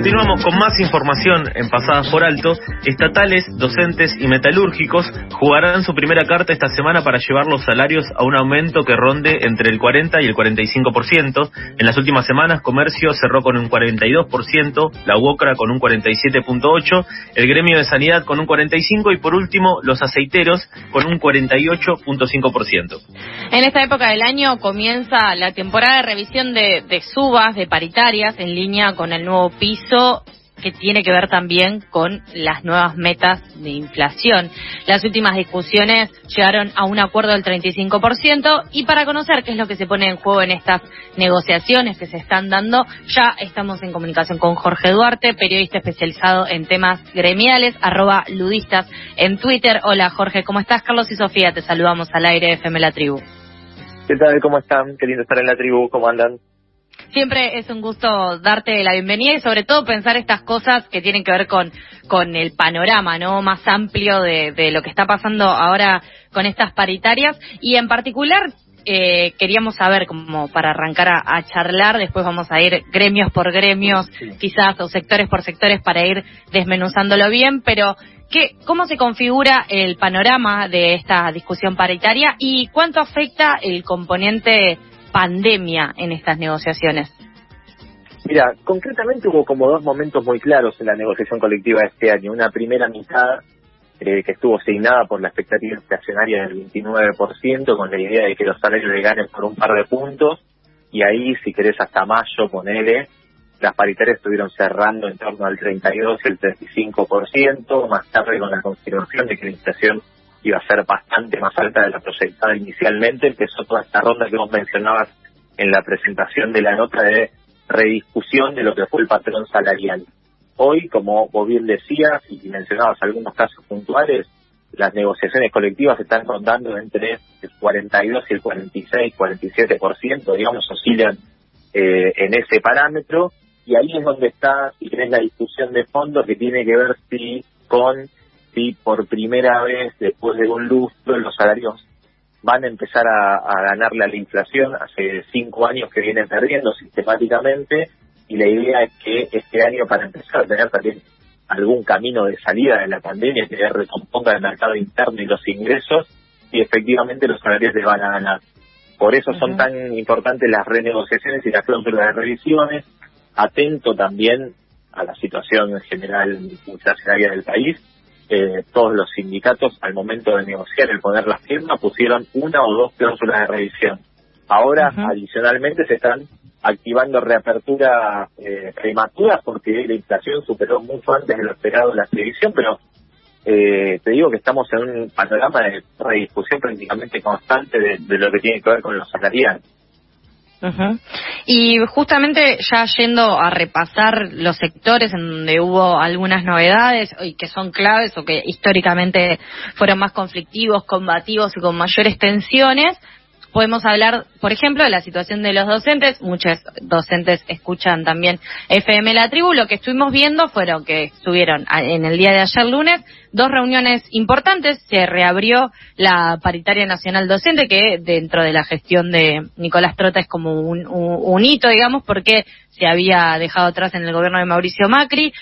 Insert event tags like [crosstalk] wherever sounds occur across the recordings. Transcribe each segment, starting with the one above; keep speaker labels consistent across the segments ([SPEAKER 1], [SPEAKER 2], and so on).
[SPEAKER 1] Continuamos con más información en Pasadas por Alto. Estatales, docentes y metalúrgicos jugarán su primera carta esta semana para llevar los salarios a un aumento que ronde entre el 40 y el 45%. En las últimas semanas, Comercio cerró con un 42%, la UOCRA con un 47.8%, el Gremio de Sanidad con un 45% y por último los aceiteros con un 48.5%.
[SPEAKER 2] En esta época del año comienza la temporada de revisión de, de subas, de paritarias, en línea con el nuevo piso que tiene que ver también con las nuevas metas de inflación. Las últimas discusiones llegaron a un acuerdo del 35% y para conocer qué es lo que se pone en juego en estas negociaciones que se están dando, ya estamos en comunicación con Jorge Duarte, periodista especializado en temas gremiales, arroba ludistas en Twitter. Hola Jorge, ¿cómo estás? Carlos y Sofía, te saludamos al aire de FM La Tribu.
[SPEAKER 3] ¿Qué tal? ¿Cómo están? Qué lindo estar en la tribu. ¿Cómo andan?
[SPEAKER 2] Siempre es un gusto darte la bienvenida y sobre todo pensar estas cosas que tienen que ver con, con el panorama no más amplio de, de lo que está pasando ahora con estas paritarias. Y en particular eh, queríamos saber, como para arrancar a, a, charlar, después vamos a ir gremios por gremios, quizás, o sectores por sectores para ir desmenuzándolo bien, pero ¿qué, ¿cómo se configura el panorama de esta discusión paritaria y cuánto afecta el componente pandemia en estas negociaciones?
[SPEAKER 3] Mira, concretamente hubo como dos momentos muy claros en la negociación colectiva de este año. Una primera mitad eh, que estuvo asignada por la expectativa inflacionaria del 29%, con la idea de que los salarios le ganen por un par de puntos, y ahí, si querés, hasta mayo, ponele, las paritarias estuvieron cerrando en torno al 32 y el 35%, más tarde con la confirmación de que la inflación iba a ser bastante más alta de la proyectada inicialmente, empezó toda esta ronda que vos mencionabas en la presentación de la nota de rediscusión de lo que fue el patrón salarial. Hoy, como vos bien decías y mencionabas algunos casos puntuales, las negociaciones colectivas están rondando entre el 42 y el 46, 47%, digamos, oscilan eh, en ese parámetro, y ahí es donde está, si tenés la discusión de fondo que tiene que ver si con si por primera vez después de un lustro los salarios van a empezar a, a ganarle a la inflación. Hace cinco años que vienen perdiendo sistemáticamente y la idea es que este año para empezar a tener también algún camino de salida de la pandemia que recomponga el mercado interno y los ingresos y efectivamente los salarios le van a ganar. Por eso son tan importantes las renegociaciones y las cláusulas de revisiones. Atento también a la situación en general inflacionaria del país eh, todos los sindicatos al momento de negociar el poner la firma pusieron una o dos cláusulas de revisión. Ahora, uh -huh. adicionalmente, se están activando reapertura eh, prematuras porque la inflación superó mucho antes de lo esperado la revisión, pero eh, te digo que estamos en un panorama de rediscusión prácticamente constante de, de lo que tiene que ver con los salariales.
[SPEAKER 2] Y justamente ya yendo a repasar los sectores en donde hubo algunas novedades y que son claves o que históricamente fueron más conflictivos, combativos y con mayores tensiones, podemos hablar, por ejemplo, de la situación de los docentes. Muchos docentes escuchan también FM La Tribu. Lo que estuvimos viendo fueron que estuvieron en el día de ayer lunes dos reuniones importantes. Se reabrió la paritaria nacional docente, que dentro de la gestión de Nicolás Trota es como un, un, un hito, digamos, porque se había dejado atrás en el gobierno de Mauricio Macri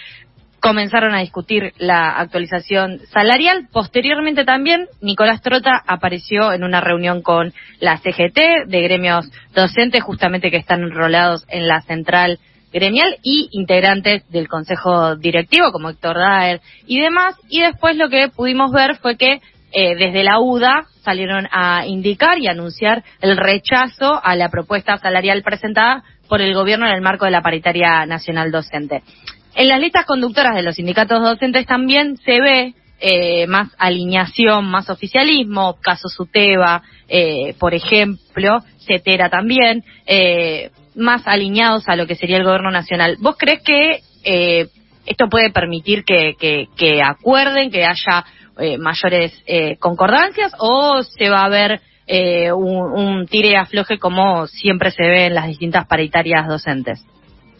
[SPEAKER 2] comenzaron a discutir la actualización salarial. Posteriormente también Nicolás Trota apareció en una reunión con la CGT de gremios docentes, justamente que están enrolados en la central gremial y integrantes del consejo directivo como Héctor Daer y demás. Y después lo que pudimos ver fue que eh, desde la UDA salieron a indicar y anunciar el rechazo a la propuesta salarial presentada por el gobierno en el marco de la paritaria nacional docente. En las listas conductoras de los sindicatos docentes también se ve eh, más alineación, más oficialismo, caso Suteba, eh, por ejemplo, Cetera también, eh, más alineados a lo que sería el gobierno nacional. ¿Vos crees que eh, esto puede permitir que, acuerden, que haya eh, mayores eh, concordancias o se va a ver un, un tire afloje como siempre se ve en las distintas paritarias docentes?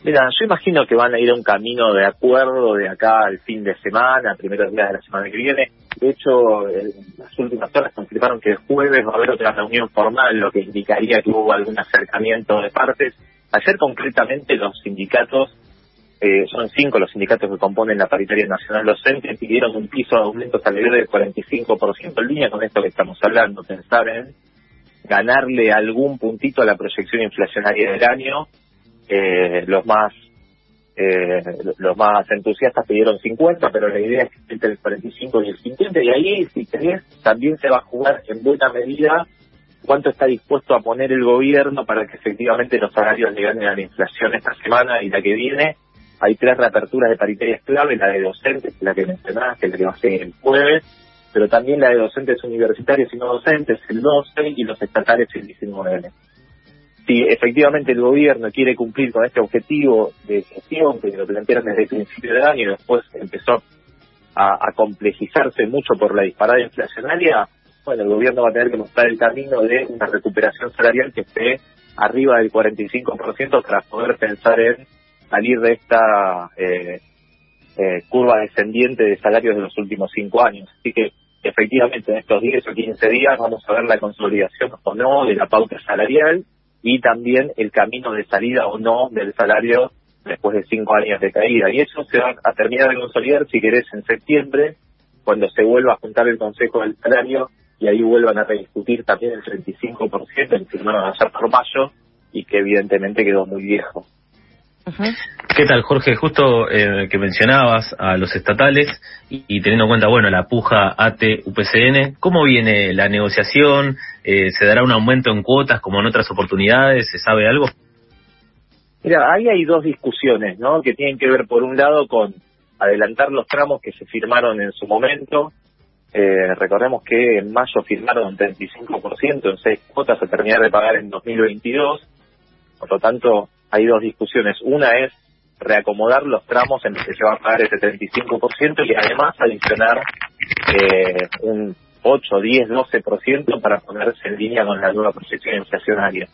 [SPEAKER 3] Mira, yo imagino que van a ir a un camino de acuerdo de acá al fin de semana, primeros días de la semana que viene. De hecho, las últimas horas confirmaron que el jueves va a haber otra reunión formal, lo que indicaría que hubo algún acercamiento de partes. Ayer concretamente los sindicatos eh, son cinco los sindicatos que componen la paritaria nacional docente, pidieron un piso de aumento salarial del 45% en línea con esto que estamos hablando, pensar en ganarle algún puntito a la proyección inflacionaria del año. Eh, los más eh, los más entusiastas pidieron 50, pero la idea es que entre el 45 y el 50, y ahí, si querés, también se va a jugar en buena medida cuánto está dispuesto a poner el gobierno para que efectivamente los salarios le ganen a la inflación esta semana y la que viene. Hay tres reaperturas de paritarias clave, la de docentes, la que mencionaste, que es la que va a ser el jueves, pero también la de docentes universitarios y no docentes, el 12, y los estatales el 19 si efectivamente el gobierno quiere cumplir con este objetivo de gestión que lo plantearon desde el principio del año y después empezó a, complejizarse mucho por la disparada inflacionaria, bueno, el gobierno va a tener que mostrar el camino de una recuperación salarial que esté arriba del 45% para poder pensar en salir de esta eh, eh, curva descendiente de salarios de los últimos cinco años. Así que efectivamente en estos 10 o 15 días vamos a ver la consolidación o no de la pauta salarial y también el camino de salida o no del salario después de cinco años de caída. Y eso se va a terminar de consolidar, si querés, en septiembre, cuando se vuelva a juntar el Consejo del Salario y ahí vuelvan a rediscutir también el 35% el firmado ayer por mayo y que evidentemente quedó muy viejo.
[SPEAKER 1] ¿Qué tal, Jorge? Justo eh, que mencionabas a los estatales y, teniendo en cuenta, bueno, la puja AT-UPCN, ¿cómo viene la negociación? Eh, ¿Se dará un aumento en cuotas como en otras oportunidades? ¿Se sabe algo?
[SPEAKER 3] Mira, ahí hay dos discusiones, ¿no? Que tienen que ver, por un lado, con adelantar los tramos que se firmaron en su momento. Eh, recordemos que en mayo firmaron un 35%, en seis cuotas se terminaron de pagar en 2022. Por lo tanto, hay dos discusiones. Una es reacomodar los tramos en los que se va a pagar ese 35% y además adicionar eh, un 8, 10, 12% para ponerse en línea con la nueva proyección inflacionaria.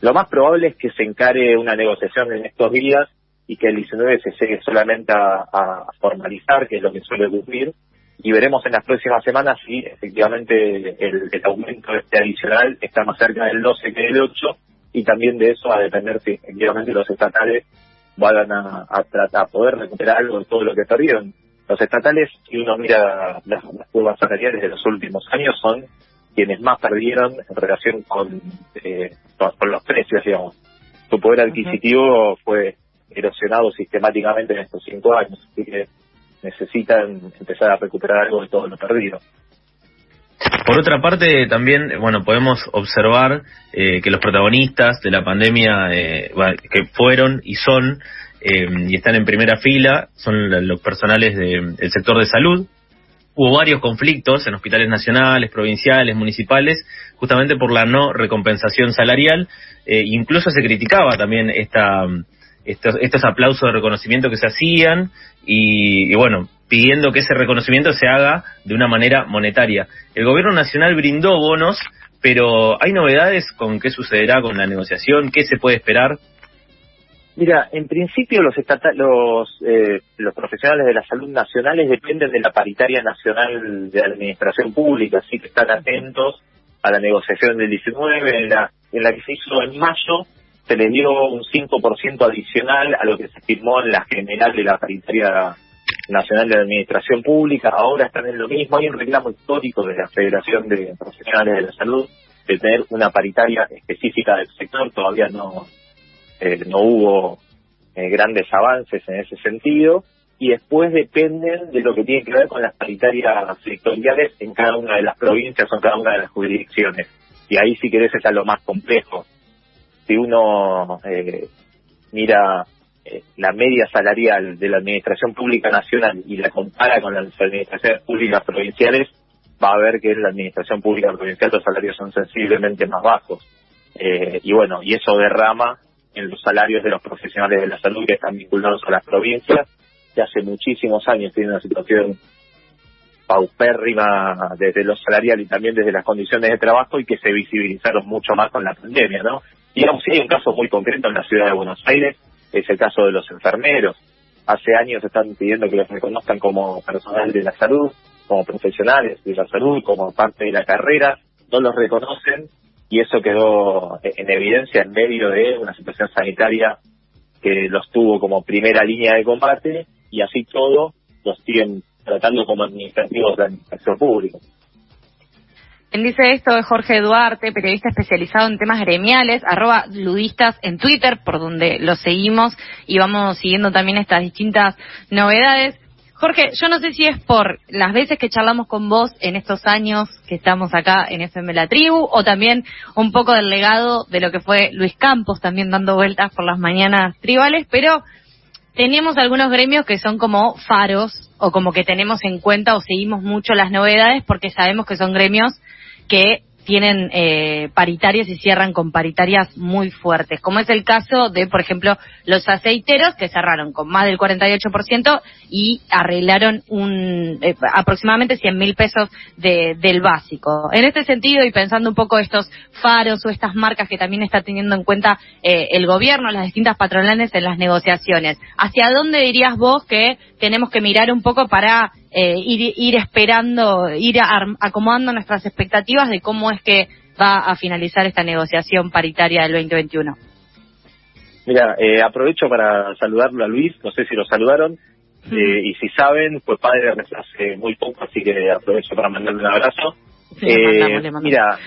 [SPEAKER 3] Lo más probable es que se encare una negociación en estos días y que el 19 se llegue solamente a, formalizar, que es lo que suele ocurrir, y veremos en las próximas semanas si efectivamente el, el aumento este adicional está más cerca del 12 que del 8 y también de eso va a depender si efectivamente los estatales van a, tratar poder recuperar algo de todo lo que perdieron. Los estatales, si uno mira las, curvas salariales de los últimos años, son quienes más perdieron en relación con, eh, con, los precios, digamos. Su poder adquisitivo fue erosionado sistemáticamente en estos cinco años, así que necesitan empezar a recuperar algo de todo lo perdido.
[SPEAKER 1] Por otra parte, también, bueno, podemos observar eh, que los protagonistas de la pandemia eh, que fueron y son eh, y están en primera fila son los personales del sector de salud. Hubo varios conflictos en hospitales nacionales, provinciales, municipales, justamente por la no recompensación salarial. incluso se criticaba también esta, estos, estos aplausos de reconocimiento que se hacían y, bueno, pidiendo que ese reconocimiento se haga de una manera monetaria. El gobierno nacional brindó bonos, pero ¿hay novedades con qué sucederá con la negociación? ¿Qué se puede esperar?
[SPEAKER 3] Mira, en principio los los eh, los profesionales de la salud nacionales dependen de la paritaria nacional de administración pública, así que están atentos a la negociación del 19, en la, en la que se hizo en mayo, se les dio un 5% adicional a lo que se firmó en la general de la paritaria Nacional de Administración Pública, ahora están en lo mismo. Hay un reclamo histórico de la Federación de Profesionales de la Salud de tener una paritaria específica del sector. Todavía no, eh, no hubo eh, grandes avances en ese sentido. Y después dependen de lo que tiene que ver con las paritarias sectoriales en cada una de las provincias o en cada una de las jurisdicciones. Y ahí, si querés, está lo más complejo. Si uno eh, mira eh, la media salarial de la Administración Pública Nacional y la compara con las administraciones públicas provinciales, va a ver que en la Administración Pública Provincial los salarios son sensiblemente más bajos. Eh, y bueno, y eso derrama en los salarios de los profesionales de la salud que están vinculados a las provincias, que hace muchísimos años tienen una situación paupérrima desde lo salarial y también desde las condiciones de trabajo y que se visibilizaron mucho más con la pandemia, ¿no? Digamos, si hay un caso muy concreto en la ciudad de Buenos Aires, es el caso de los enfermeros. Hace años están pidiendo que los reconozcan como personal de la salud, como profesionales de la salud, como parte de la carrera, no los reconocen y eso quedó en evidencia en medio de una situación sanitaria que los tuvo como primera línea de combate y así todo los siguen tratando como administrativos de administración pública.
[SPEAKER 2] Quien dice esto es Jorge Duarte, periodista especializado en temas gremiales, arroba ludistas en Twitter, por donde lo seguimos y vamos siguiendo también estas distintas novedades. Jorge, yo no sé si es por las veces que charlamos con vos en estos años que estamos acá en FM La Tribu, o también un poco del legado de lo que fue Luis Campos también dando vueltas por las mañanas tribales, pero tenemos algunos gremios que son como faros o como que tenemos en cuenta o seguimos mucho las novedades porque sabemos que son gremios que tienen eh, paritarias y cierran con paritarias muy fuertes, como es el caso de, por ejemplo, los aceiteros que cerraron con más del 48% y arreglaron un eh, aproximadamente 100 mil pesos de, del básico. En este sentido, y pensando un poco estos faros o estas marcas que también está teniendo en cuenta eh, el gobierno, las distintas patronales en las negociaciones, ¿hacia dónde dirías vos que tenemos que mirar un poco para eh, ir, ir esperando, ir acomodando nuestras expectativas de cómo es que va a finalizar esta negociación paritaria del 2021.
[SPEAKER 3] Mira, eh, aprovecho para saludarlo a Luis, no sé si lo saludaron, eh, y si saben, fue padre hace muy poco, así que aprovecho para mandarle un abrazo. Mira,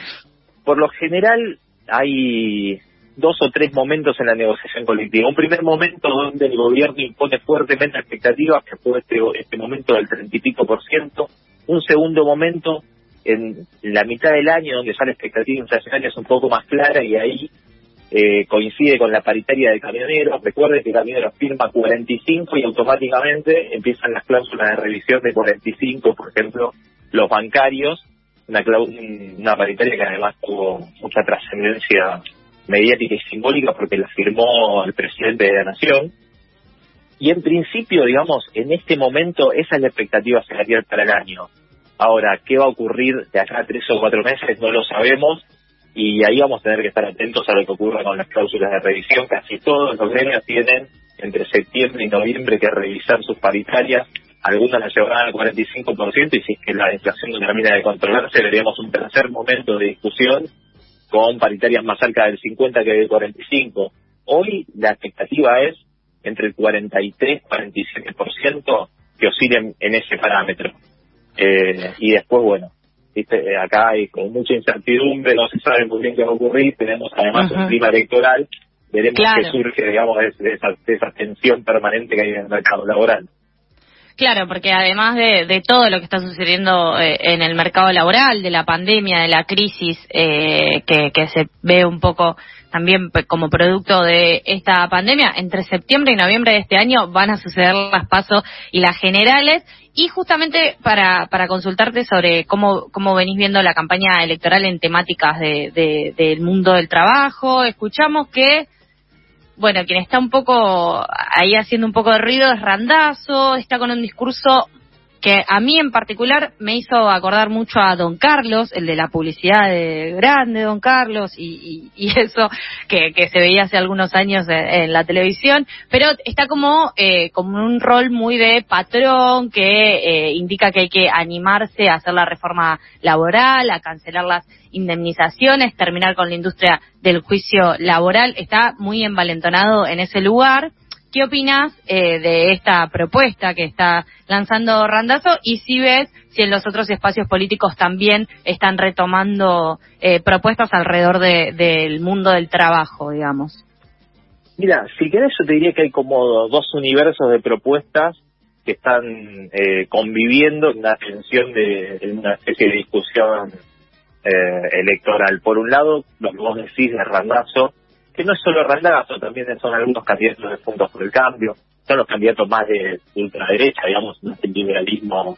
[SPEAKER 3] por lo general hay dos o tres momentos en la negociación colectiva. Un primer momento donde el gobierno impone fuertemente expectativas, que fue este, este momento del treinta y pico por ciento. Un segundo momento en la mitad del año, donde ya la expectativa inflacionaria es un poco más clara y ahí eh, coincide con la paritaria de camioneros. Recuerden que Camioneros firma 45 y automáticamente empiezan las cláusulas de revisión de 45, por ejemplo, los bancarios, una, una paritaria que además tuvo mucha trascendencia mediática y simbólica porque la firmó el presidente de la Nación. Y en principio, digamos, en este momento esa es la expectativa salarial para el año. Ahora, ¿qué va a ocurrir de acá a tres o cuatro meses? No lo sabemos y ahí vamos a tener que estar atentos a lo que ocurra con las cláusulas de revisión. Casi todos los gremios tienen entre septiembre y noviembre que revisar sus paritarias. Algunas las llevarán al 45% y si es que la inflación no termina de controlarse, veremos un tercer momento de discusión con paritarias más cerca del 50 que del 45. Hoy la expectativa es entre el 43 y 47% que oscilen en ese parámetro. Eh, y después, bueno, ¿viste? acá hay con mucha incertidumbre, no se sabe muy bien qué va a ocurrir, tenemos además un clima electoral, veremos qué surge, digamos, de esa, de esa tensión permanente que hay en el mercado laboral.
[SPEAKER 2] Claro, porque además de, todo lo que está sucediendo eh, en el mercado laboral, de la pandemia, de la crisis eh, que, se ve un poco también como producto de esta pandemia, entre septiembre y noviembre de este año van a suceder las pasos y las generales. Y justamente para, para consultarte sobre cómo, cómo venís viendo la campaña electoral en temáticas de, del mundo del trabajo, escuchamos que bueno, quien está un poco ahí haciendo un poco de ruido es Randazo, está con un discurso que a mí en particular me hizo acordar mucho a Don Carlos, el de la publicidad de grande Don Carlos y, [laughs] eso que, se veía hace algunos años en, la televisión, pero está como, eh, como un rol muy de patrón que eh, indica que hay que animarse a hacer la reforma laboral, a cancelar las indemnizaciones, terminar con la industria del juicio laboral, está muy envalentonado en ese lugar ¿Qué opinas eh, de esta propuesta que está lanzando Randazo y si ves si en los otros espacios políticos también están retomando eh, propuestas alrededor del mundo del trabajo, digamos?
[SPEAKER 3] Mira, si querés yo te diría que hay como dos universos de propuestas que están eh, conviviendo en una tensión de una especie de discusión electoral. Por un lado, lo que vos decís de Randazo, que no es solo Randazzo, también son algunos candidatos de Puntos por el Cambio, son los candidatos más de ultraderecha, digamos, el liberalismo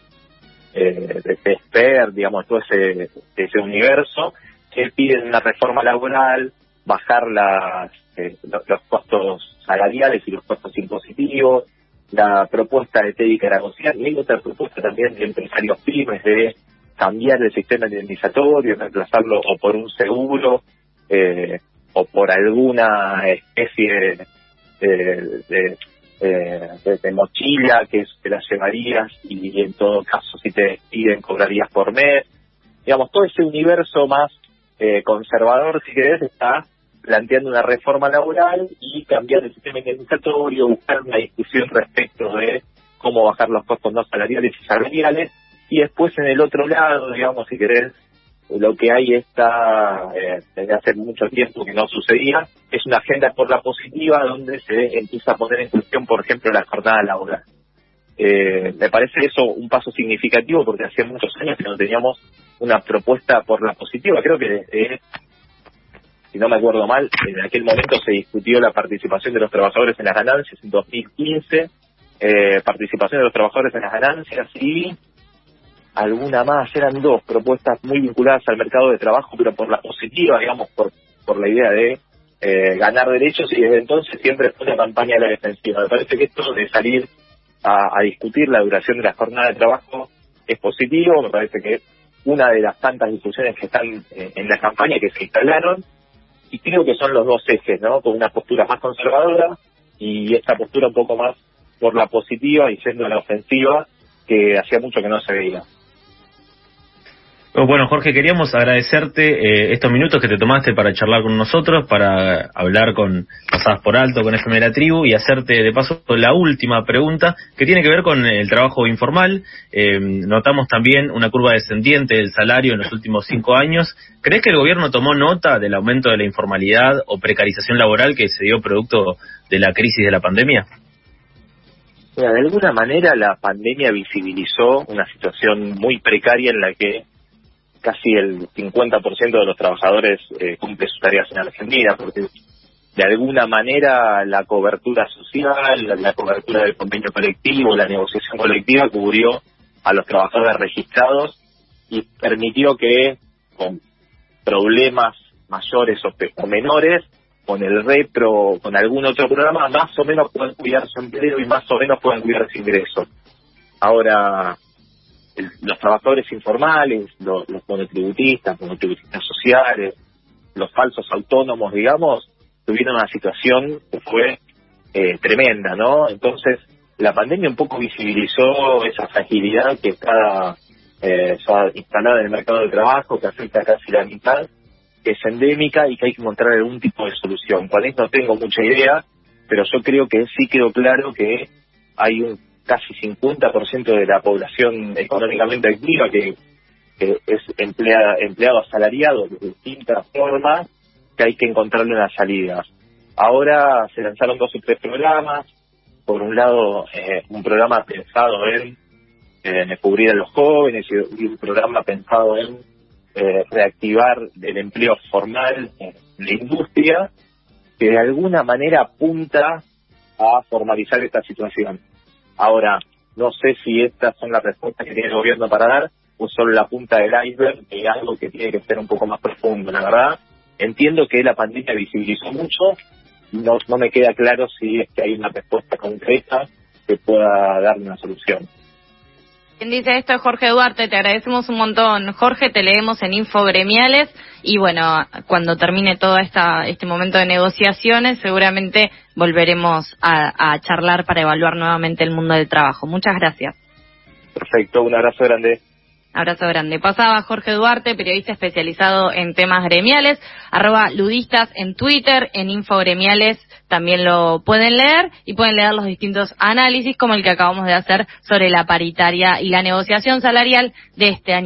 [SPEAKER 3] eh, de CESPER, digamos, todo ese, ese universo, que piden una reforma laboral, bajar las, eh, los, costos salariales y los costos impositivos, la propuesta de Teddy Caragosian, y hay otra propuesta también de empresarios pymes de cambiar el sistema indemnizatorio, reemplazarlo o por un seguro, eh, o por alguna especie de, de, mochila que te la llevarías y en todo caso si te despiden cobrarías por mes. Digamos, todo ese universo más eh, conservador, si querés, está planteando una reforma laboral y cambiar el sistema indemnizatorio, buscar una discusión respecto de cómo bajar los costos no salariales y salariales, y después en el otro lado, digamos, si querés, lo que hay está, eh, desde hace mucho tiempo que no sucedía, es una agenda por la positiva donde se empieza a poner en cuestión, por ejemplo, la jornada laboral. Eh, me parece eso un paso significativo porque hacía muchos años que no teníamos una propuesta por la positiva. Creo que, si no me acuerdo mal, en aquel momento se discutió la participación de los trabajadores en las ganancias en 2015, eh, participación de los trabajadores en las ganancias y alguna más, eran dos propuestas muy vinculadas al mercado de trabajo, pero por la positiva, digamos, por, por la idea de eh, ganar derechos y desde entonces siempre fue una campaña de la defensiva. Me parece que esto de salir a, discutir la duración de la jornada de trabajo es positivo, me parece que una de las tantas discusiones que están eh, en la campaña que se instalaron y creo que son los dos ejes, ¿no? Con una postura más conservadora y esta postura un poco más por la positiva y siendo la ofensiva que hacía mucho que no se veía.
[SPEAKER 1] Bueno, Jorge, queríamos agradecerte eh, estos minutos que te tomaste para charlar con nosotros, para hablar con Pasadas por Alto, con FM La Tribu y hacerte de paso la última pregunta que tiene que ver con el trabajo informal. Eh, notamos también una curva descendiente del salario en los últimos cinco años. ¿Crees que el gobierno tomó nota del aumento de la informalidad o precarización laboral que se dio producto de la crisis de la pandemia?
[SPEAKER 3] de alguna manera la pandemia visibilizó una situación muy precaria en la que casi el 50% de los trabajadores eh, cumple sus tareas en Argentina, porque de alguna manera la cobertura social, la, cobertura del convenio colectivo, la negociación colectiva cubrió a los trabajadores registrados y permitió que con problemas mayores o, menores, con el repro, con algún otro programa, más o menos puedan cuidar su empleo y más o menos puedan cuidar su ingreso. Ahora, los trabajadores informales, los, los monotributistas, monotributistas sociales, los falsos autónomos, digamos, tuvieron una situación que fue eh, tremenda, ¿no? Entonces, la pandemia un poco visibilizó esa fragilidad que está eh, instalada en el mercado de trabajo, que afecta casi la mitad, que es endémica y que hay que encontrar algún tipo de solución. Cuál es no tengo mucha idea, pero yo creo que sí quedó claro que hay un casi 50% de la población económicamente activa que, es empleada, empleado asalariado de distintas formas, que hay que encontrarle una salida. Ahora se lanzaron dos o tres programas. Por un lado, eh, un programa pensado en, cubrir a los jóvenes y, un programa pensado en eh, reactivar el empleo formal en la industria, que de alguna manera apunta a formalizar esta situación. Ahora, no sé si estas son las respuestas que tiene el gobierno para dar o solo la punta del iceberg de algo que tiene que ser un poco más profundo. La verdad, entiendo que la pandemia visibilizó mucho, no, no me queda claro si es que hay una respuesta concreta que pueda darle una solución.
[SPEAKER 2] Quien dice esto es Jorge Duarte, te agradecemos un montón. Jorge, te leemos en Infogremiales y bueno, cuando termine todo esta, este momento de negociaciones, seguramente volveremos a, a charlar para evaluar nuevamente el mundo del trabajo. Muchas gracias.
[SPEAKER 3] Perfecto, un abrazo grande.
[SPEAKER 2] Abrazo grande. Pasaba Jorge Duarte, periodista especializado en temas gremiales, arroba ludistas en Twitter, en Infogremiales también lo pueden leer y pueden leer los distintos análisis como el que acabamos de hacer sobre la paritaria y la negociación salarial de este año.